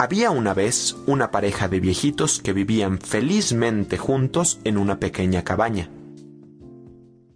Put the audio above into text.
Había una vez una pareja de viejitos que vivían felizmente juntos en una pequeña cabaña.